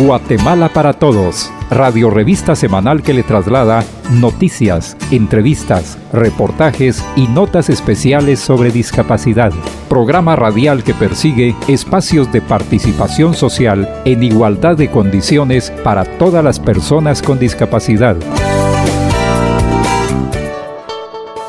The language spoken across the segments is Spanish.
Guatemala para Todos, radio revista semanal que le traslada noticias, entrevistas, reportajes y notas especiales sobre discapacidad. Programa radial que persigue espacios de participación social en igualdad de condiciones para todas las personas con discapacidad.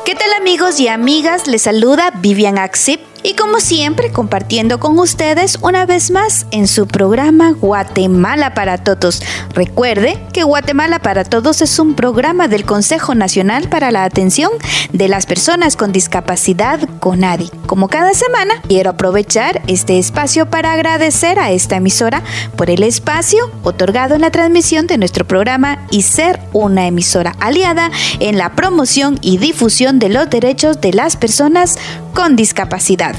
¿Qué tal amigos y amigas? Les saluda Vivian Axip y como siempre compartiendo con ustedes una vez más en su programa Guatemala para Todos. Recuerde que Guatemala para Todos es un programa del Consejo Nacional para la Atención de las Personas con Discapacidad CONADI. Como cada semana, quiero aprovechar este espacio para agradecer a esta emisora por el espacio otorgado en la transmisión de nuestro programa y ser una emisora aliada en la promoción y difusión de los derechos de las personas con discapacidad.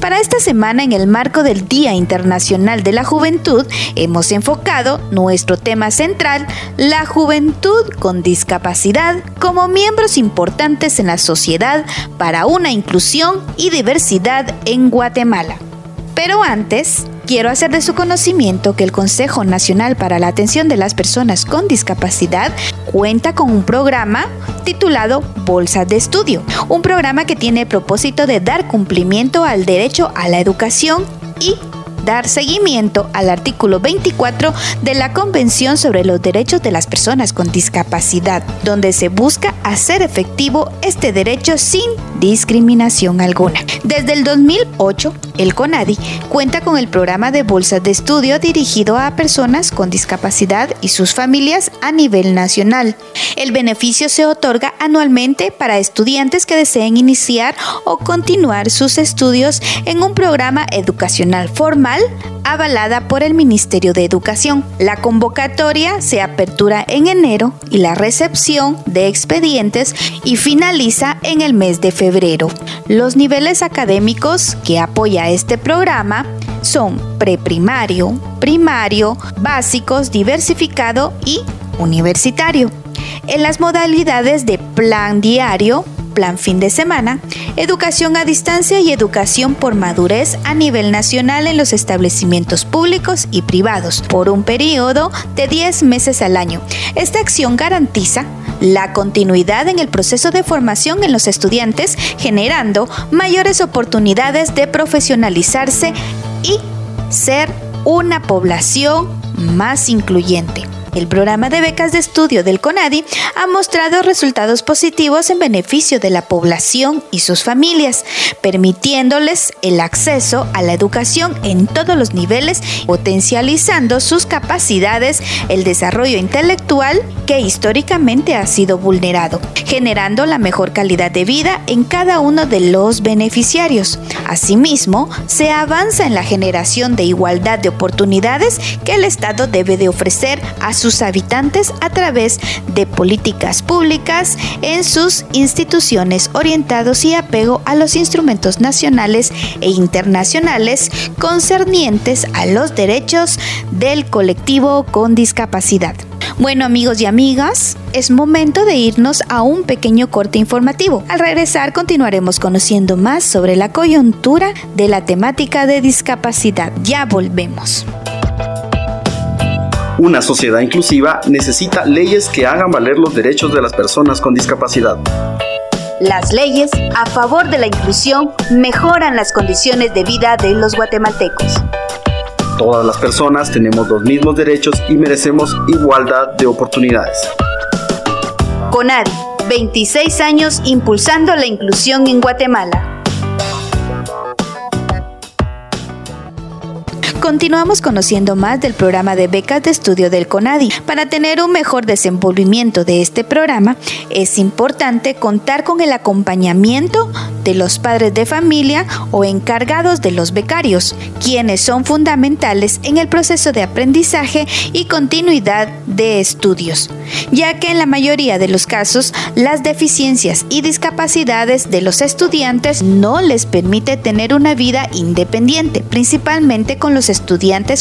Para esta semana, en el marco del Día Internacional de la Juventud, hemos enfocado nuestro tema central, la juventud con discapacidad, como miembros importantes en la sociedad para una inclusión y diversidad en Guatemala. Pero antes, quiero hacer de su conocimiento que el Consejo Nacional para la Atención de las Personas con Discapacidad cuenta con un programa titulado Bolsas de Estudio, un programa que tiene el propósito de dar cumplimiento al derecho a la educación y dar seguimiento al artículo 24 de la Convención sobre los Derechos de las Personas con Discapacidad, donde se busca hacer efectivo este derecho sin discriminación alguna. Desde el 2008, el CONADI cuenta con el programa de bolsas de estudio dirigido a personas con discapacidad y sus familias a nivel nacional. El beneficio se otorga anualmente para estudiantes que deseen iniciar o continuar sus estudios en un programa educacional formal avalada por el Ministerio de Educación. La convocatoria se apertura en enero y la recepción de expedientes y finaliza en el mes de febrero. Los niveles académicos que apoya este programa son preprimario, primario, básicos, diversificado y universitario. En las modalidades de plan diario, plan fin de semana, educación a distancia y educación por madurez a nivel nacional en los establecimientos públicos y privados por un periodo de 10 meses al año. Esta acción garantiza la continuidad en el proceso de formación en los estudiantes, generando mayores oportunidades de profesionalizarse y ser una población más incluyente. El programa de becas de estudio del CONADI ha mostrado resultados positivos en beneficio de la población y sus familias, permitiéndoles el acceso a la educación en todos los niveles, potencializando sus capacidades, el desarrollo intelectual que históricamente ha sido vulnerado, generando la mejor calidad de vida en cada uno de los beneficiarios. Asimismo, se avanza en la generación de igualdad de oportunidades que el Estado debe de ofrecer a sus sus habitantes a través de políticas públicas en sus instituciones orientados y apego a los instrumentos nacionales e internacionales concernientes a los derechos del colectivo con discapacidad. Bueno amigos y amigas, es momento de irnos a un pequeño corte informativo. Al regresar continuaremos conociendo más sobre la coyuntura de la temática de discapacidad. Ya volvemos. Una sociedad inclusiva necesita leyes que hagan valer los derechos de las personas con discapacidad. Las leyes a favor de la inclusión mejoran las condiciones de vida de los guatemaltecos. Todas las personas tenemos los mismos derechos y merecemos igualdad de oportunidades. CONADI, 26 años impulsando la inclusión en Guatemala. Continuamos conociendo más del programa de becas de estudio del CONADI. Para tener un mejor desenvolvimiento de este programa, es importante contar con el acompañamiento de los padres de familia o encargados de los becarios, quienes son fundamentales en el proceso de aprendizaje y continuidad de estudios. ya que en la mayoría de los casos las deficiencias y discapacidades de los estudiantes no les permite tener una vida independiente, principalmente con los estudiantes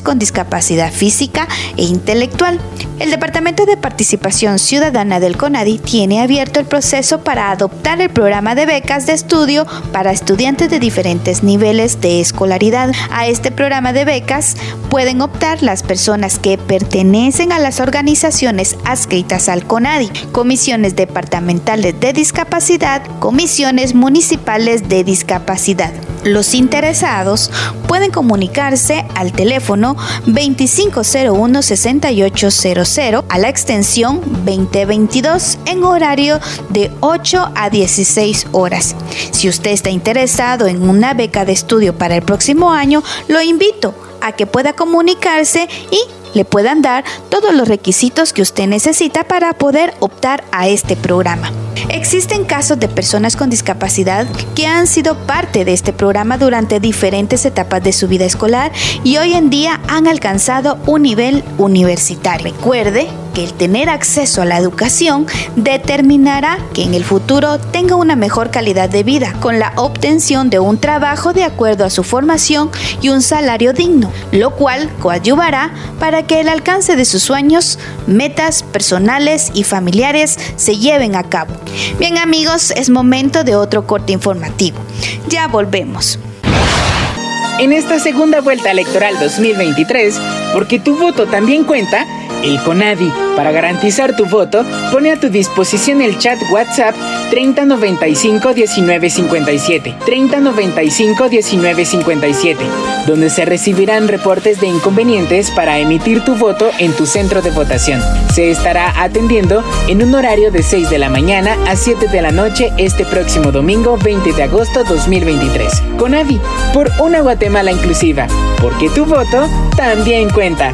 con discapacidad física e intelectual. El Departamento de Participación Ciudadana del CONADI tiene abierto el proceso para adoptar el programa de becas de estudio para estudiantes de diferentes niveles de escolaridad. A este programa de becas pueden optar las personas que pertenecen a las organizaciones adscritas al CONADI, comisiones departamentales de discapacidad, comisiones municipales de discapacidad. Los interesados pueden comunicarse al teléfono 2501-6800 a la extensión 2022 en horario de 8 a 16 horas. Si usted está interesado en una beca de estudio para el próximo año, lo invito a que pueda comunicarse y le puedan dar todos los requisitos que usted necesita para poder optar a este programa. Existen casos de personas con discapacidad que han sido parte de este programa durante diferentes etapas de su vida escolar y hoy en día han alcanzado un nivel universitario. Recuerde que el tener acceso a la educación determinará que en el futuro tenga una mejor calidad de vida con la obtención de un trabajo de acuerdo a su formación y un salario digno, lo cual coadyuvará para que el alcance de sus sueños, metas personales y familiares se lleven a cabo. Bien amigos, es momento de otro corte informativo. Ya volvemos. En esta segunda vuelta electoral 2023, porque tu voto también cuenta, el CONADI, para garantizar tu voto, pone a tu disposición el chat WhatsApp 3095 1957, 3095 1957, donde se recibirán reportes de inconvenientes para emitir tu voto en tu centro de votación. Se estará atendiendo en un horario de 6 de la mañana a 7 de la noche este próximo domingo 20 de agosto 2023. CONADI, por una Guatemala inclusiva, porque tu voto también cuenta.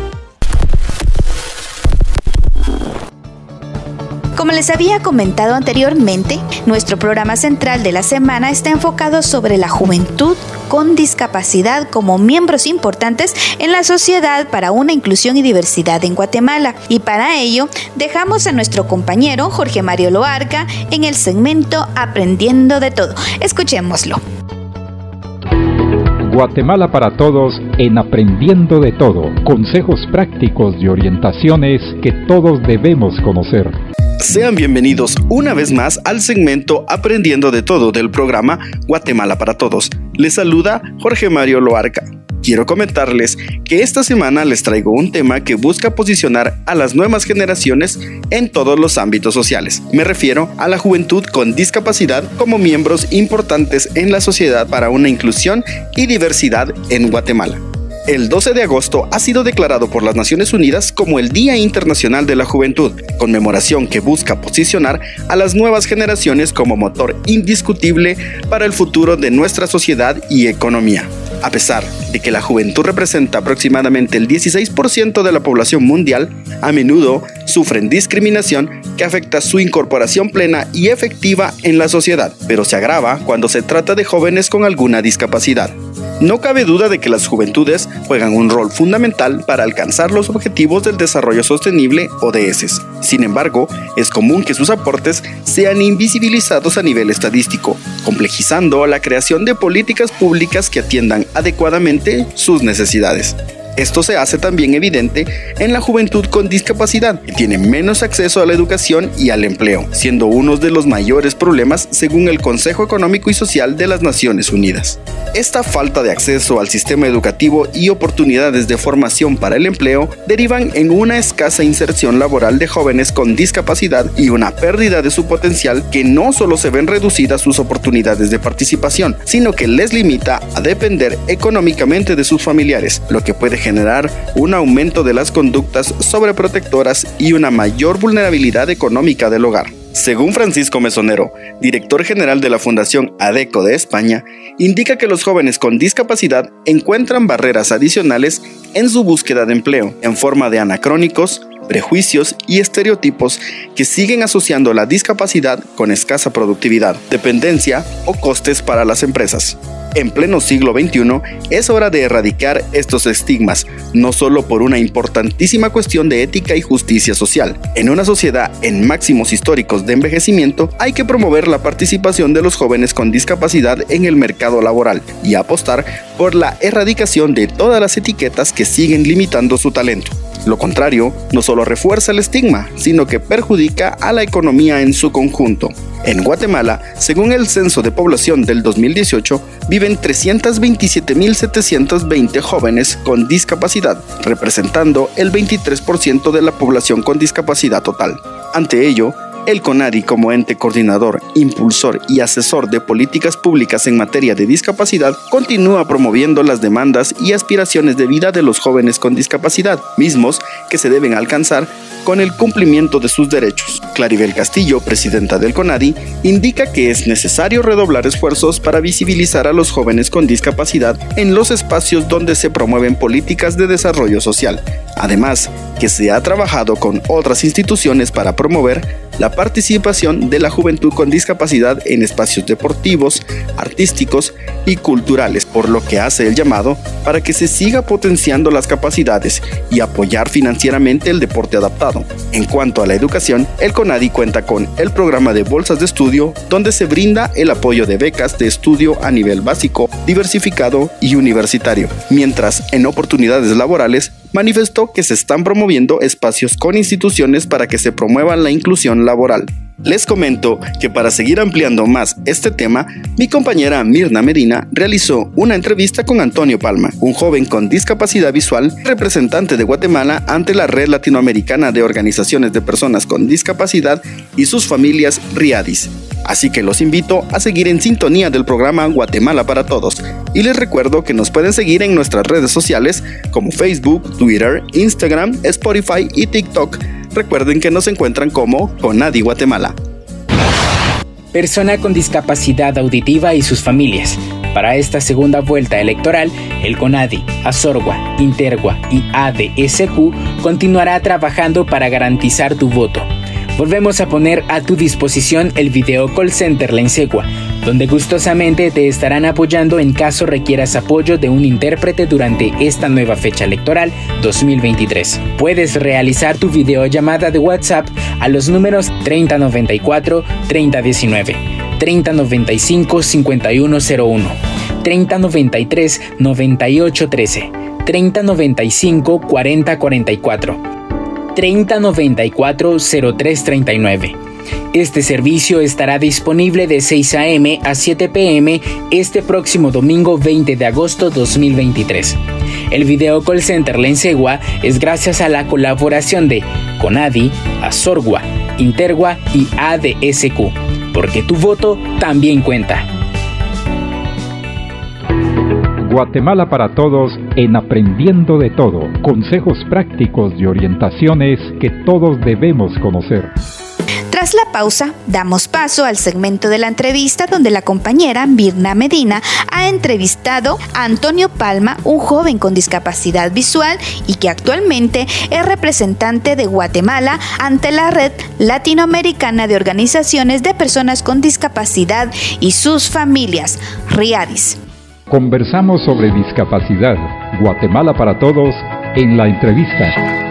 Como les había comentado anteriormente, nuestro programa central de la semana está enfocado sobre la juventud con discapacidad como miembros importantes en la sociedad para una inclusión y diversidad en Guatemala. Y para ello, dejamos a nuestro compañero Jorge Mario Loarca en el segmento Aprendiendo de todo. Escuchémoslo. Guatemala para Todos en Aprendiendo de Todo. Consejos prácticos y orientaciones que todos debemos conocer. Sean bienvenidos una vez más al segmento Aprendiendo de Todo del programa Guatemala para Todos. Les saluda Jorge Mario Loarca. Quiero comentarles que esta semana les traigo un tema que busca posicionar a las nuevas generaciones en todos los ámbitos sociales. Me refiero a la juventud con discapacidad como miembros importantes en la sociedad para una inclusión y diversidad en Guatemala. El 12 de agosto ha sido declarado por las Naciones Unidas como el Día Internacional de la Juventud, conmemoración que busca posicionar a las nuevas generaciones como motor indiscutible para el futuro de nuestra sociedad y economía. A pesar de que la juventud representa aproximadamente el 16% de la población mundial, a menudo sufren discriminación que afecta su incorporación plena y efectiva en la sociedad, pero se agrava cuando se trata de jóvenes con alguna discapacidad. No cabe duda de que las juventudes juegan un rol fundamental para alcanzar los objetivos del desarrollo sostenible ODS. Sin embargo, es común que sus aportes sean invisibilizados a nivel estadístico, complejizando la creación de políticas públicas que atiendan adecuadamente sus necesidades. Esto se hace también evidente en la juventud con discapacidad, que tiene menos acceso a la educación y al empleo, siendo uno de los mayores problemas según el Consejo Económico y Social de las Naciones Unidas. Esta falta de acceso al sistema educativo y oportunidades de formación para el empleo derivan en una escasa inserción laboral de jóvenes con discapacidad y una pérdida de su potencial que no solo se ven reducidas sus oportunidades de participación, sino que les limita a depender económicamente de sus familiares, lo que puede generar un aumento de las conductas sobreprotectoras y una mayor vulnerabilidad económica del hogar. Según Francisco Mesonero, director general de la Fundación ADECO de España, indica que los jóvenes con discapacidad encuentran barreras adicionales en su búsqueda de empleo, en forma de anacrónicos, prejuicios y estereotipos que siguen asociando la discapacidad con escasa productividad, dependencia o costes para las empresas. En pleno siglo XXI es hora de erradicar estos estigmas, no solo por una importantísima cuestión de ética y justicia social. En una sociedad en máximos históricos de envejecimiento hay que promover la participación de los jóvenes con discapacidad en el mercado laboral y apostar por la erradicación de todas las etiquetas que siguen limitando su talento. Lo contrario, no solo refuerza el estigma, sino que perjudica a la economía en su conjunto. En Guatemala, según el Censo de Población del 2018, viven 327.720 jóvenes con discapacidad, representando el 23% de la población con discapacidad total. Ante ello, el CONADI como ente coordinador, impulsor y asesor de políticas públicas en materia de discapacidad continúa promoviendo las demandas y aspiraciones de vida de los jóvenes con discapacidad, mismos que se deben alcanzar con el cumplimiento de sus derechos. Claribel Castillo, presidenta del CONADI, indica que es necesario redoblar esfuerzos para visibilizar a los jóvenes con discapacidad en los espacios donde se promueven políticas de desarrollo social. Además, que se ha trabajado con otras instituciones para promover la participación de la juventud con discapacidad en espacios deportivos, artísticos y culturales, por lo que hace el llamado para que se siga potenciando las capacidades y apoyar financieramente el deporte adaptado. En cuanto a la educación, el CONADI cuenta con el programa de bolsas de estudio, donde se brinda el apoyo de becas de estudio a nivel básico, diversificado y universitario, mientras en oportunidades laborales manifestó que se están promoviendo espacios con instituciones para que se promueva la inclusión laboral. Les comento que para seguir ampliando más este tema, mi compañera Mirna Medina realizó una entrevista con Antonio Palma, un joven con discapacidad visual, representante de Guatemala ante la Red Latinoamericana de Organizaciones de Personas con Discapacidad y sus familias RIADIS. Así que los invito a seguir en sintonía del programa Guatemala para Todos. Y les recuerdo que nos pueden seguir en nuestras redes sociales como Facebook, Twitter, Instagram, Spotify y TikTok Recuerden que nos encuentran como Conadi Guatemala. Persona con discapacidad auditiva y sus familias. Para esta segunda vuelta electoral, el CONADI, ASORGUA, INTERGUA y ADSQ continuará trabajando para garantizar tu voto. Volvemos a poner a tu disposición el video call center La Insegua, donde gustosamente te estarán apoyando en caso requieras apoyo de un intérprete durante esta nueva fecha electoral 2023. Puedes realizar tu videollamada de WhatsApp a los números 3094 3019, 3095 5101, 3093 9813, 3095 4044, 3094 0339 este servicio estará disponible de 6 a.m. a 7 p.m. este próximo domingo 20 de agosto 2023. El Video Call Center Lensegua es gracias a la colaboración de Conadi, Azorgua, Intergua y ADSQ, porque tu voto también cuenta. Guatemala para Todos en Aprendiendo de Todo. Consejos prácticos y orientaciones que todos debemos conocer. Tras la pausa, damos paso al segmento de la entrevista donde la compañera Mirna Medina ha entrevistado a Antonio Palma, un joven con discapacidad visual y que actualmente es representante de Guatemala ante la Red Latinoamericana de Organizaciones de Personas con Discapacidad y sus familias, RIADIS. Conversamos sobre discapacidad, Guatemala para todos, en la entrevista.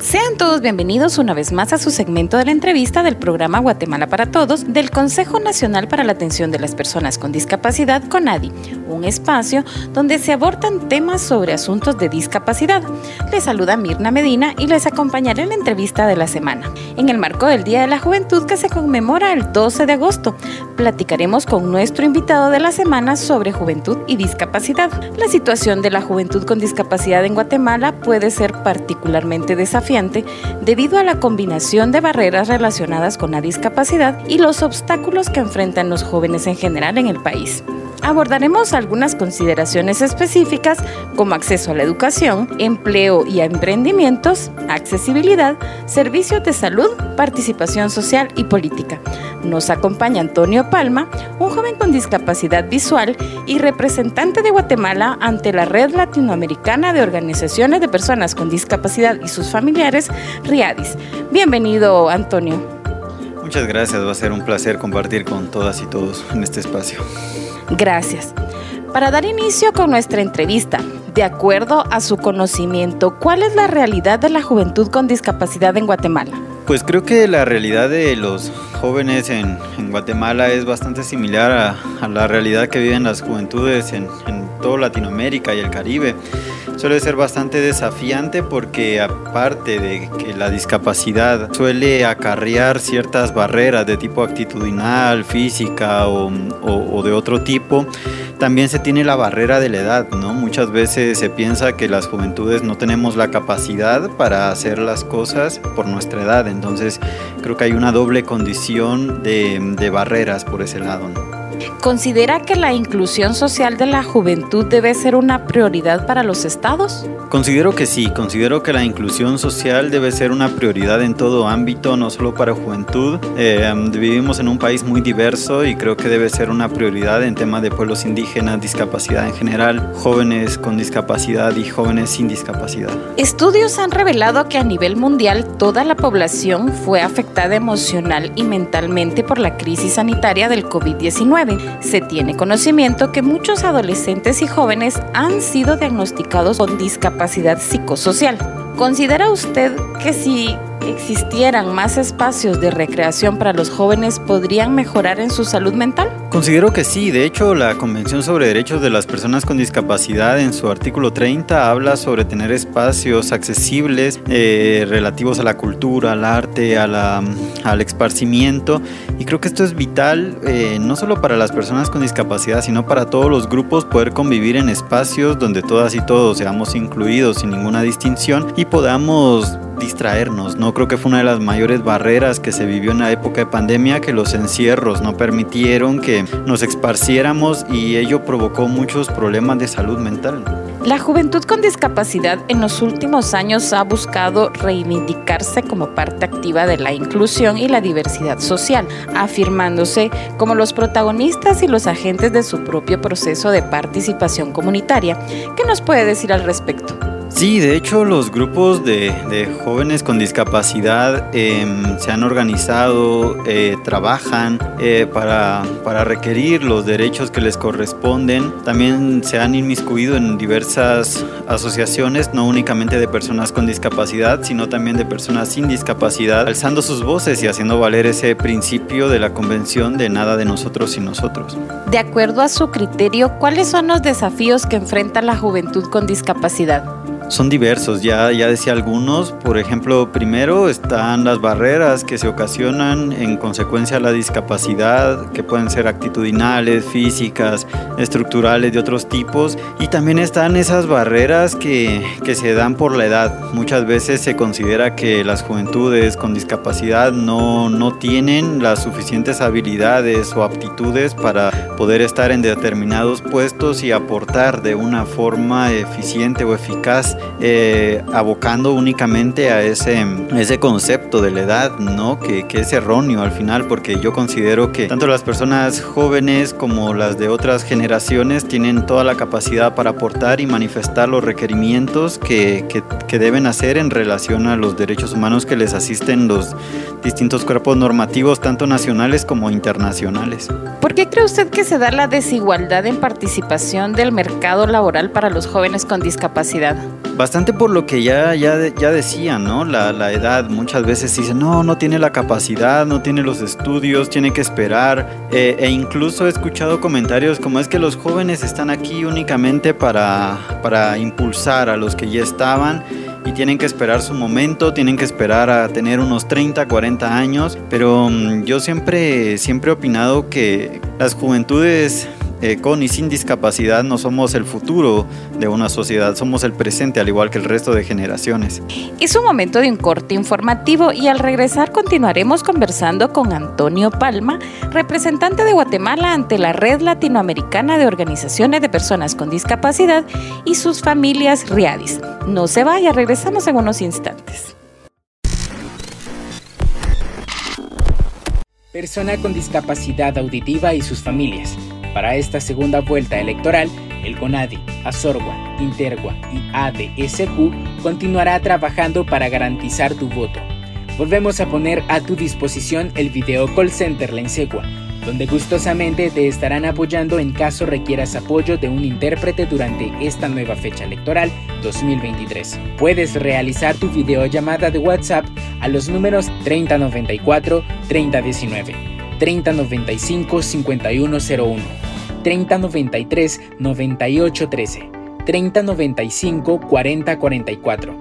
Sean todos bienvenidos una vez más a su segmento de la entrevista del programa Guatemala para Todos del Consejo Nacional para la Atención de las Personas con Discapacidad, CONADI, un espacio donde se abordan temas sobre asuntos de discapacidad. Les saluda Mirna Medina y les acompañaré en la entrevista de la semana. En el marco del Día de la Juventud que se conmemora el 12 de agosto, platicaremos con nuestro invitado de la semana sobre juventud y discapacidad. La situación de la juventud con discapacidad en Guatemala puede ser particularmente desafiante debido a la combinación de barreras relacionadas con la discapacidad y los obstáculos que enfrentan los jóvenes en general en el país. Abordaremos algunas consideraciones específicas como acceso a la educación, empleo y emprendimientos, accesibilidad, servicios de salud, participación social y política. Nos acompaña Antonio Palma, un joven con discapacidad visual y representante de Guatemala ante la Red Latinoamericana de Organizaciones de Personas con Discapacidad y sus familiares, RIADIS. Bienvenido, Antonio. Muchas gracias, va a ser un placer compartir con todas y todos en este espacio. Gracias. Para dar inicio con nuestra entrevista, de acuerdo a su conocimiento, ¿cuál es la realidad de la juventud con discapacidad en Guatemala? Pues creo que la realidad de los jóvenes en, Guatemala es bastante similar a, la realidad que viven las juventudes en, en toda Latinoamérica y el Caribe suele ser bastante desafiante porque aparte de que la discapacidad suele acarrear ciertas barreras de tipo actitudinal, física o, de otro tipo, también se tiene la barrera de la edad, ¿no? Muchas veces se piensa que las juventudes no tenemos la capacidad para hacer las cosas por nuestra edad, entonces creo que hay una doble condición de, barreras por ese lado. ¿Considera que la inclusión social de la juventud debe ser una prioridad para los estados? Considero que sí, considero que la inclusión social debe ser una prioridad en todo ámbito, no solo para juventud. Eh, vivimos en un país muy diverso y creo que debe ser una prioridad en temas de pueblos indígenas, discapacidad en general, jóvenes con discapacidad y jóvenes sin discapacidad. Estudios han revelado que a nivel mundial toda la población fue afectada emocional y mentalmente por la crisis sanitaria del COVID-19 se tiene conocimiento que muchos adolescentes y jóvenes han sido diagnosticados con discapacidad psicosocial. ¿Considera usted que si existieran más espacios de recreación para los jóvenes, podrían mejorar en su salud mental? Considero que sí. De hecho, la Convención sobre Derechos de las Personas con Discapacidad en su artículo 30 habla sobre tener espacios accesibles eh, relativos a la cultura, al arte, a al esparcimiento. Y creo que esto es vital eh, no solo para las personas con discapacidad, sino para todos los grupos poder convivir en espacios donde todas y todos seamos incluidos sin ninguna distinción y podamos distraernos, ¿no? Creo que fue una de las mayores barreras que se vivió en la época de pandemia, que los encierros no permitieron que nos esparciéramos y ello provocó muchos problemas de salud mental. La juventud con discapacidad en los últimos años ha buscado reivindicarse como parte activa de la inclusión y la diversidad social, afirmándose como los protagonistas y los agentes de su propio proceso de participación comunitaria. ¿Qué nos puede decir al respecto? Sí, de hecho los grupos de, jóvenes con discapacidad em, se han organizado, eh, trabajan eh, para, para, requerir los derechos que les corresponden. También se han inmiscuido en diversas asociaciones, no únicamente de personas con discapacidad, sino también de personas sin discapacidad, alzando sus voces y haciendo valer ese principio de la Convención de nada de nosotros sin nosotros. De acuerdo a su criterio, ¿cuáles son los desafíos que enfrenta la juventud con discapacidad? Son diversos, ya, ya decía algunos. Por ejemplo, primero están las barreras que se ocasionan en consecuencia a la discapacidad, que pueden ser actitudinales, físicas, estructurales de otros tipos. Y también están esas barreras que, que se dan por la edad. Muchas veces se considera que las juventudes con discapacidad no, no tienen las suficientes habilidades o aptitudes para poder estar en determinados puestos y aportar de una forma eficiente o eficaz eh, abocando únicamente a ese, ese concepto de la edad, ¿no? Que, que, es erróneo al final, porque yo considero que tanto las personas jóvenes como las de otras generaciones tienen toda la capacidad para aportar y manifestar los requerimientos que, que, que deben hacer en relación a los derechos humanos que les asisten los distintos cuerpos normativos, tanto nacionales como internacionales. ¿Por qué cree usted que se da la desigualdad en participación del mercado laboral para los jóvenes con discapacidad? Bastante por lo que ya, ya, ya decían, ¿no? La, la edad, muchas veces dicen, no, no tiene la capacidad, no tiene los estudios, tiene que esperar. Eh, e incluso he escuchado comentarios como es que los jóvenes están aquí únicamente para, para impulsar a los que ya estaban y tienen que esperar su momento, tienen que esperar a tener unos 30, 40 años, pero mm, yo siempre, siempre he opinado que las juventudes eh, con y sin discapacidad no somos el futuro de una sociedad, somos el presente al igual que el resto de generaciones. Es un momento de un corte informativo y al regresar continuaremos conversando con Antonio Palma, representante de Guatemala ante la Red Latinoamericana de Organizaciones de Personas con Discapacidad y sus familias RIADIS. No se vaya, regresamos en unos instantes. Persona con discapacidad auditiva y sus familias. Para esta segunda vuelta electoral, el CONADI, ASORGUA, INTERGUA y ADSQ continuará trabajando para garantizar tu voto. Volvemos a poner a tu disposición el video call center La Insegua donde gustosamente te estarán apoyando en caso requieras apoyo de un intérprete durante esta nueva fecha electoral 2023. Puedes realizar tu videollamada de WhatsApp a los números 3094 3019, 3095 5101, 3093 9813, 3095 4044,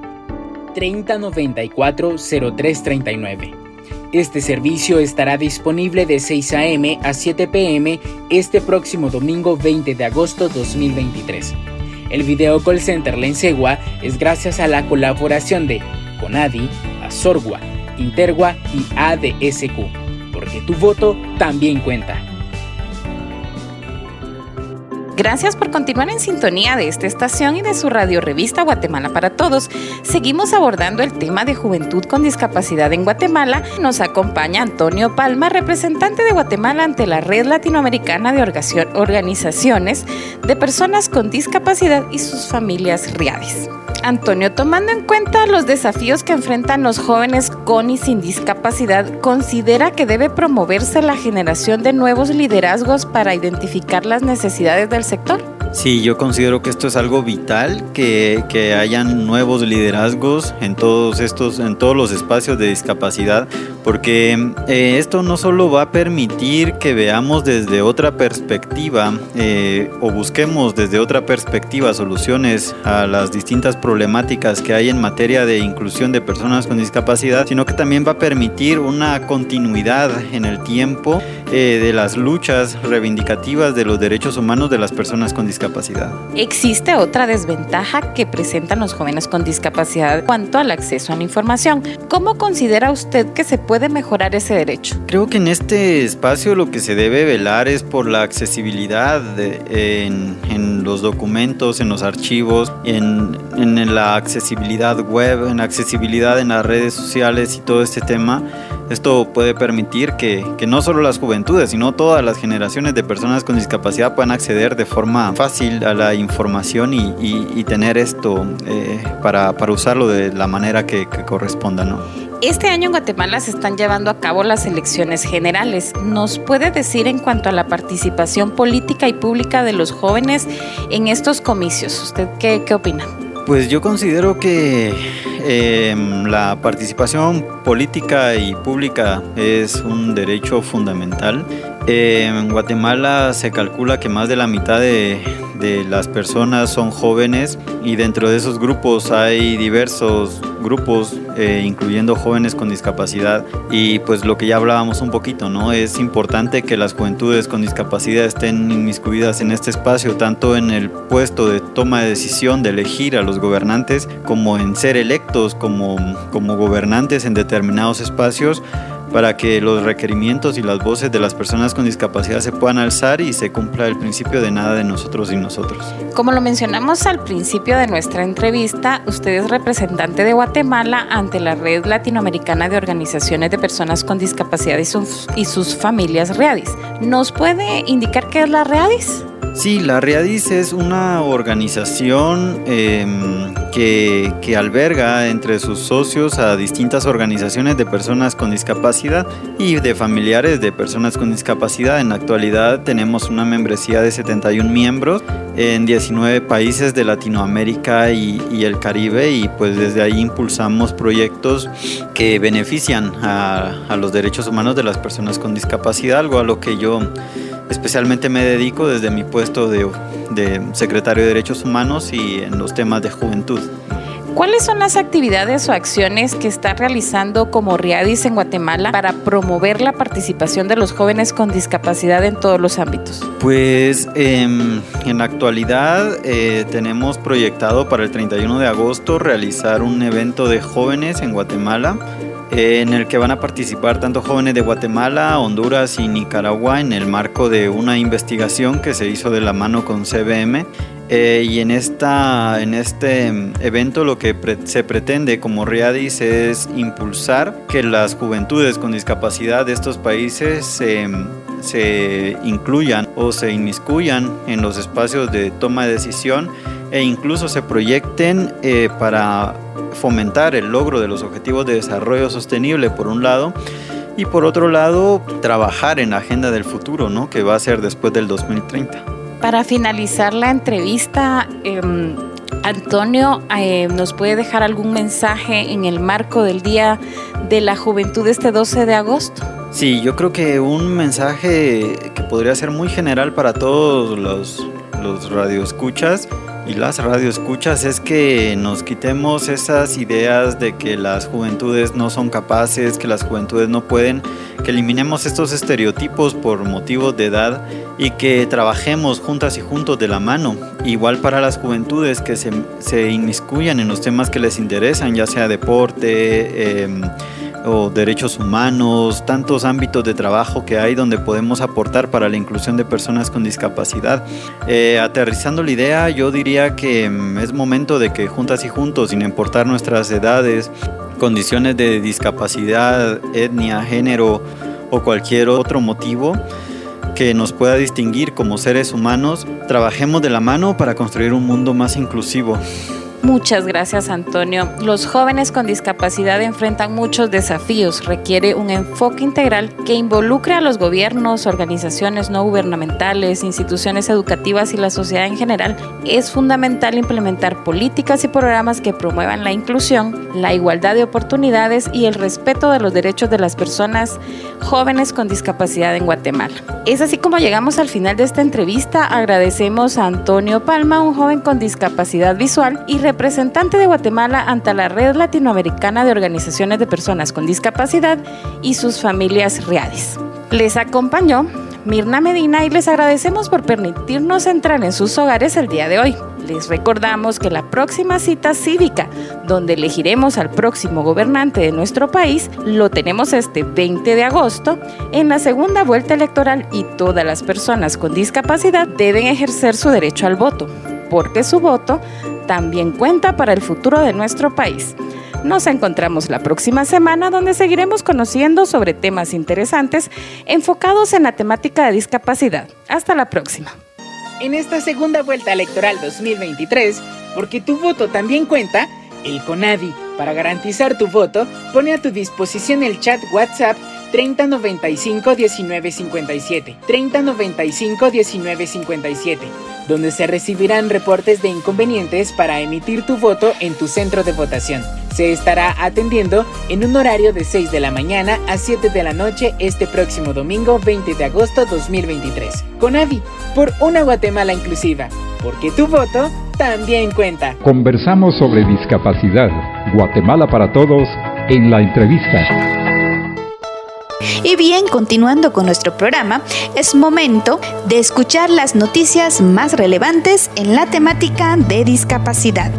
3094 0339 este servicio estará disponible de 6 a.m. a 7 p.m. este próximo domingo 20 de agosto 2023. El video call center Lensegua es gracias a la colaboración de Conadi, Azorgua, Intergua y ADSQ, porque tu voto también cuenta. Gracias por continuar en sintonía de esta estación y de su radio revista Guatemala para Todos. Seguimos abordando el tema de juventud con discapacidad en Guatemala. Nos acompaña Antonio Palma, representante de Guatemala ante la Red Latinoamericana de Organizaciones de Personas con Discapacidad y sus familias RIADIS. Antonio, tomando en cuenta los desafíos que enfrentan los jóvenes con y sin discapacidad, ¿considera que debe promoverse la generación de nuevos liderazgos para identificar las necesidades del sector? Sí, yo considero que esto es algo vital, que, que, hayan nuevos liderazgos en todos estos, en todos los espacios de discapacidad, porque eh, esto no solo va a permitir que veamos desde otra perspectiva eh, o busquemos desde otra perspectiva soluciones a las distintas problemáticas que hay en materia de inclusión de personas con discapacidad, sino que también va a permitir una continuidad en el tiempo eh, de las luchas reivindicativas de los derechos humanos de las personas con discapacidad. Existe otra desventaja que presentan los jóvenes con discapacidad cuanto al acceso a la información. ¿Cómo considera usted que se puede mejorar ese derecho? Creo que en este espacio lo que se debe velar es por la accesibilidad en, en, los documentos, en los archivos, en, en la accesibilidad web, en accesibilidad en las redes sociales y todo este tema esto puede permitir que, no solo las juventudes, sino todas las generaciones de personas con discapacidad puedan acceder de forma fácil a la información y, tener esto eh, para, usarlo de la manera que, corresponda. ¿no? Este año en Guatemala se están llevando a cabo las elecciones generales. ¿Nos puede decir en cuanto a la participación política y pública de los jóvenes en estos comicios? ¿Usted qué, qué opina? Pues yo considero que em, la participación política y pública es un derecho fundamental. en Guatemala se calcula que más de la mitad de, de las personas son jóvenes y dentro de esos grupos hay diversos grupos, eh, incluyendo jóvenes con discapacidad. Y pues lo que ya hablábamos un poquito, ¿no? Es importante que las juventudes con discapacidad estén inmiscuidas en este espacio, tanto en el puesto de toma de decisión de elegir a los gobernantes, como en ser electos como, como gobernantes en determinados espacios para que los requerimientos y las voces de las personas con discapacidad se puedan alzar y se cumpla el principio de nada de nosotros y nosotros. Como lo mencionamos al principio de nuestra entrevista, usted es representante de Guatemala ante la Red Latinoamericana de Organizaciones de Personas con Discapacidad y sus, y sus familias READIS. ¿Nos puede indicar qué es la READIS? Sí, la READIS es una organización em, que, alberga entre sus socios a distintas organizaciones de personas con discapacidad y de familiares de personas con discapacidad. En la actualidad tenemos una membresía de 71 miembros en 19 países de Latinoamérica y, y el Caribe y pues desde ahí impulsamos proyectos que benefician a, a los derechos humanos de las personas con discapacidad, algo a lo que yo Especialmente me dedico desde mi puesto de, secretario de Derechos Humanos y en los temas de juventud. ¿Cuáles son las actividades o acciones que está realizando como RIADIS en Guatemala para promover la participación de los jóvenes con discapacidad en todos los ámbitos? Pues em, en la actualidad eh, tenemos proyectado para el 31 de agosto realizar un evento de jóvenes en Guatemala en el que van a participar tanto jóvenes de Guatemala, Honduras y Nicaragua en el marco de una investigación que se hizo de la mano con CBM. Eh, y en, esta, en este evento lo que se pretende como RIADIS es impulsar que las juventudes con discapacidad de estos países se incluyan o se inmiscuyan en los espacios de toma de decisión e incluso se proyecten eh, para fomentar el logro de los objetivos de desarrollo sostenible por un lado y por otro lado trabajar en la agenda del futuro, ¿no? que va a ser después del 2030. Para finalizar la entrevista, em, Antonio, eh, ¿nos puede dejar algún mensaje en el marco del Día de la Juventud este 12 de agosto? Sí, yo creo que un mensaje que podría ser muy general para todos los, los radioescuchas y las radioescuchas es que nos quitemos esas ideas de que las juventudes no son capaces, que las juventudes no pueden, que eliminemos estos estereotipos por motivos de edad y que trabajemos juntas y juntos de la mano. Igual para las juventudes que se, se inmiscuyan en los temas que les interesan, ya sea deporte, eh, o derechos humanos, tantos ámbitos de trabajo que hay donde podemos aportar para la inclusión de personas con discapacidad. Eh, aterrizando la idea, yo diría que mm, es momento de que juntas y juntos, sin importar nuestras edades, condiciones de discapacidad, etnia, género o cualquier otro motivo, que nos pueda distinguir como seres humanos, trabajemos de la mano para construir un mundo más inclusivo. Muchas gracias Antonio. Los jóvenes con discapacidad enfrentan muchos desafíos. Requiere un enfoque integral que involucre a los gobiernos, organizaciones no gubernamentales, instituciones educativas y la sociedad en general. Es fundamental implementar políticas y programas que promuevan la inclusión, la igualdad de oportunidades y el respeto de los derechos de las personas jóvenes con discapacidad en Guatemala. Es así como llegamos al final de esta entrevista. Agradecemos a Antonio Palma, un joven con discapacidad visual y representante de Guatemala ante la Red Latinoamericana de Organizaciones de Personas con Discapacidad y sus familias reales. Les acompañó Mirna Medina y les agradecemos por permitirnos entrar en sus hogares el día de hoy. Les recordamos que la próxima cita cívica, donde elegiremos al próximo gobernante de nuestro país, lo tenemos este 20 de agosto en la segunda vuelta electoral y todas las personas con discapacidad deben ejercer su derecho al voto, porque su voto también cuenta para el futuro de nuestro país. Nos encontramos la próxima semana donde seguiremos conociendo sobre temas interesantes enfocados en la temática de discapacidad. Hasta la próxima. En esta segunda vuelta electoral 2023, porque tu voto también cuenta, el CONADI, para garantizar tu voto, pone a tu disposición el chat WhatsApp 3095 1957. 3095 1957 donde se recibirán reportes de inconvenientes para emitir tu voto en tu centro de votación. Se estará atendiendo en un horario de 6 de la mañana a 7 de la noche este próximo domingo 20 de agosto 2023. Con Avi, por una Guatemala inclusiva, porque tu voto también cuenta. Conversamos sobre discapacidad. Guatemala para todos en la entrevista. Y bien, continuando con nuestro programa, es momento de escuchar las noticias más relevantes en la temática de discapacidad.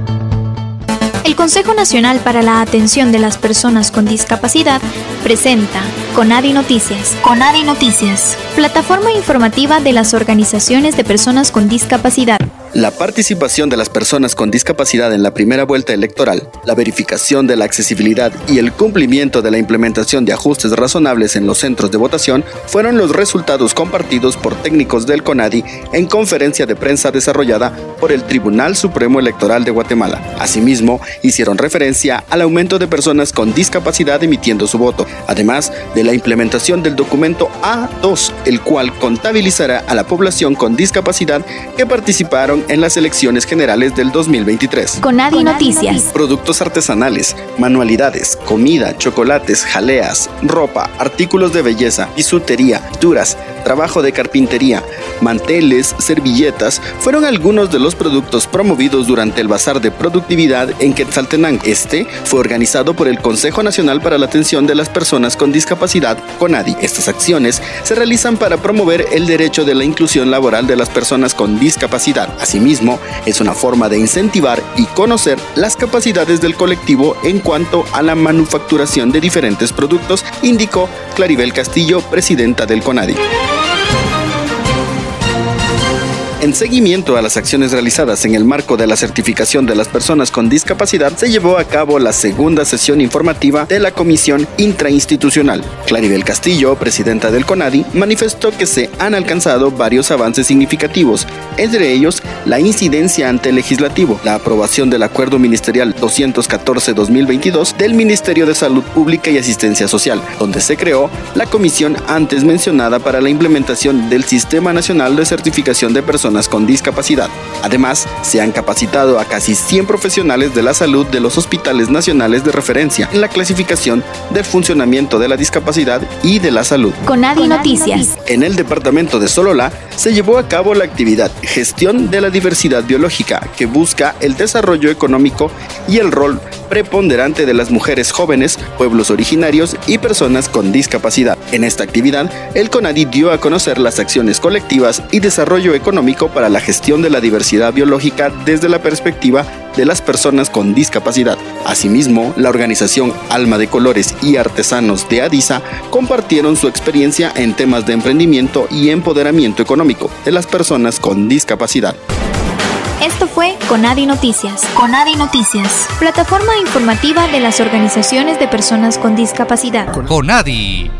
El Consejo Nacional para la Atención de las Personas con Discapacidad presenta Conadi Noticias. Conadi Noticias, plataforma informativa de las organizaciones de personas con discapacidad. La participación de las personas con discapacidad en la primera vuelta electoral, la verificación de la accesibilidad y el cumplimiento de la implementación de ajustes razonables en los centros de votación fueron los resultados compartidos por técnicos del CONADI en conferencia de prensa desarrollada por el Tribunal Supremo Electoral de Guatemala. Asimismo, hicieron referencia al aumento de personas con discapacidad emitiendo su voto, además de la implementación del documento A2, el cual contabilizará a la población con discapacidad que participaron en las elecciones generales del 2023. Con Nadie Noticias. Productos artesanales, manualidades, comida, chocolates, jaleas, ropa, artículos de belleza, bisutería, duras, trabajo de carpintería, manteles, servilletas, fueron algunos de los productos promovidos durante el Bazar de Productividad en Quetzaltenango. Este fue organizado por el Consejo Nacional para la Atención de las Personas con Discapacidad, CONADI. Estas acciones se realizan para promover el derecho de la inclusión laboral de las personas con discapacidad. Asimismo, es una forma de incentivar y conocer las capacidades del colectivo en cuanto a la manufacturación de diferentes productos, indicó Claribel Castillo, presidenta del CONADI. En seguimiento a las acciones realizadas en el marco de la certificación de las personas con discapacidad, se llevó a cabo la segunda sesión informativa de la Comisión Intrainstitucional. Claribel Castillo, presidenta del CONADI, manifestó que se han alcanzado varios avances significativos, entre ellos la incidencia ante el legislativo, la aprobación del Acuerdo Ministerial 214-2022 del Ministerio de Salud Pública y Asistencia Social, donde se creó la comisión antes mencionada para la implementación del Sistema Nacional de Certificación de Personas con discapacidad. Además, se han capacitado a casi 100 profesionales de la salud de los hospitales nacionales de referencia en la clasificación del funcionamiento de la discapacidad y de la salud. Conadi Noticias. En el departamento de Solola se llevó a cabo la actividad Gestión de la Diversidad Biológica, que busca el desarrollo económico y el rol preponderante de las mujeres jóvenes, pueblos originarios y personas con discapacidad. En esta actividad, el CONADI dio a conocer las acciones colectivas y desarrollo económico para la gestión de la diversidad biológica desde la perspectiva de las personas con discapacidad. Asimismo, la organización Alma de Colores y Artesanos de Adisa compartieron su experiencia en temas de emprendimiento y empoderamiento económico de las personas con discapacidad. Esto fue Conadi Noticias. Conadi Noticias, plataforma informativa de las organizaciones de personas con discapacidad. Conadi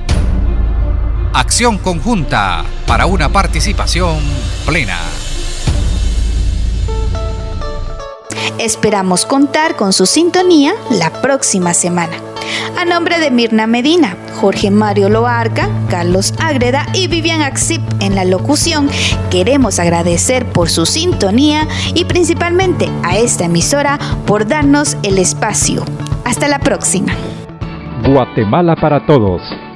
Acción conjunta para una participación plena. Esperamos contar con su sintonía la próxima semana. A nombre de Mirna Medina, Jorge Mario Loarca, Carlos Ágreda y Vivian Axip en la locución, queremos agradecer por su sintonía y principalmente a esta emisora por darnos el espacio. Hasta la próxima. Guatemala para Todos,